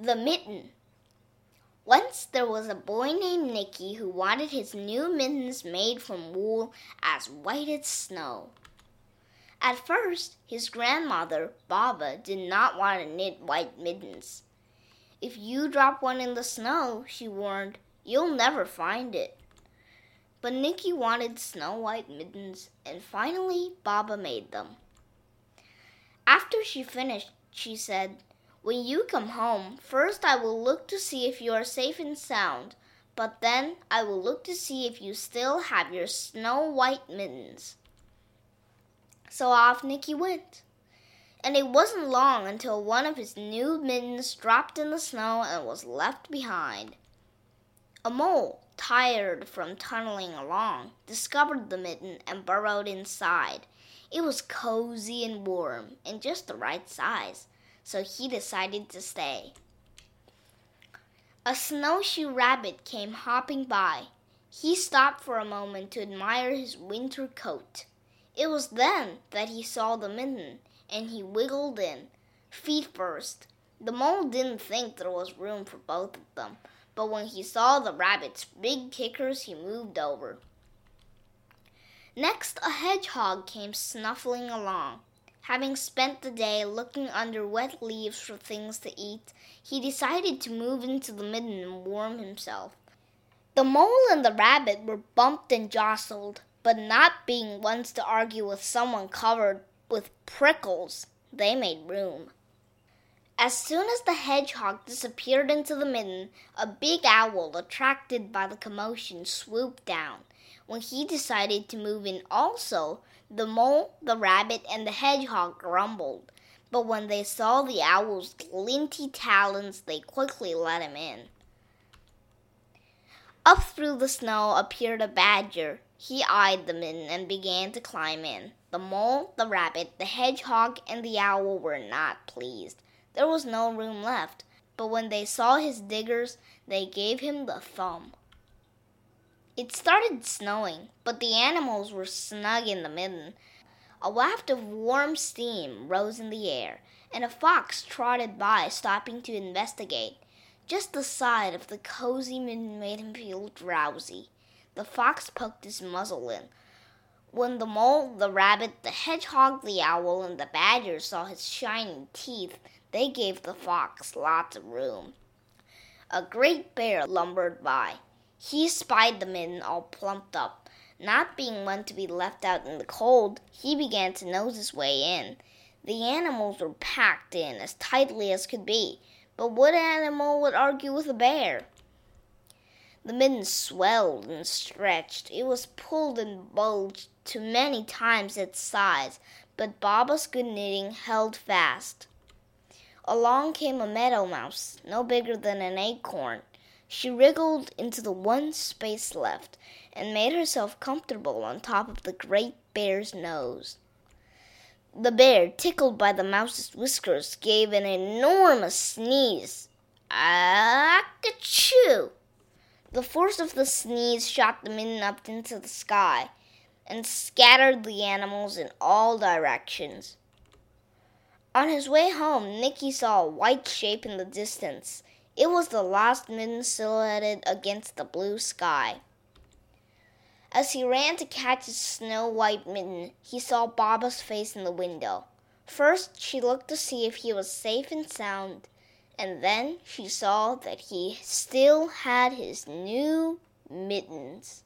The Mitten. Once there was a boy named Nicky who wanted his new mittens made from wool as white as snow. At first, his grandmother, Baba, did not want to knit white mittens. If you drop one in the snow, she warned, you'll never find it. But Nicky wanted snow white mittens, and finally Baba made them. After she finished, she said, when you come home, first I will look to see if you are safe and sound, but then I will look to see if you still have your snow white mittens. So off Nicky went. And it wasn't long until one of his new mittens dropped in the snow and was left behind. A mole, tired from tunneling along, discovered the mitten and burrowed inside. It was cozy and warm and just the right size so he decided to stay. A snowshoe rabbit came hopping by. He stopped for a moment to admire his winter coat. It was then that he saw the mitten, and he wiggled in, feet first. The mole didn't think there was room for both of them, but when he saw the rabbit's big kickers, he moved over. Next, a hedgehog came snuffling along. Having spent the day looking under wet leaves for things to eat, he decided to move into the midden and warm himself. The mole and the rabbit were bumped and jostled, but not being ones to argue with someone covered with prickles, they made room. As soon as the hedgehog disappeared into the midden, a big owl, attracted by the commotion, swooped down. When he decided to move in also, the mole, the rabbit, and the hedgehog grumbled, but when they saw the owl's glinty talons, they quickly let him in. Up through the snow appeared a badger. He eyed the midden and began to climb in. The mole, the rabbit, the hedgehog, and the owl were not pleased. There was no room left, but when they saw his diggers, they gave him the thumb. It started snowing, but the animals were snug in the midden. A waft of warm steam rose in the air, and a fox trotted by, stopping to investigate. Just the sight of the cozy mitten made him feel drowsy. The fox poked his muzzle in. When the mole, the rabbit, the hedgehog, the owl, and the badger saw his shining teeth, they gave the fox lots of room. A great bear lumbered by. He spied the mitten all plumped up. Not being one to be left out in the cold, he began to nose his way in. The animals were packed in as tightly as could be, but what animal would argue with a bear? The mitten swelled and stretched. It was pulled and bulged to many times its size, but Baba's good knitting held fast. Along came a meadow mouse, no bigger than an acorn. She wriggled into the one space left and made herself comfortable on top of the great bear's nose. The bear, tickled by the mouse's whiskers, gave an enormous sneeze. Achoo! The force of the sneeze shot the mitten up into the sky and scattered the animals in all directions. On his way home, Nicky saw a white shape in the distance. It was the last mitten silhouetted against the blue sky. As he ran to catch his snow white mitten, he saw Baba's face in the window. First, she looked to see if he was safe and sound, and then she saw that he still had his new mittens.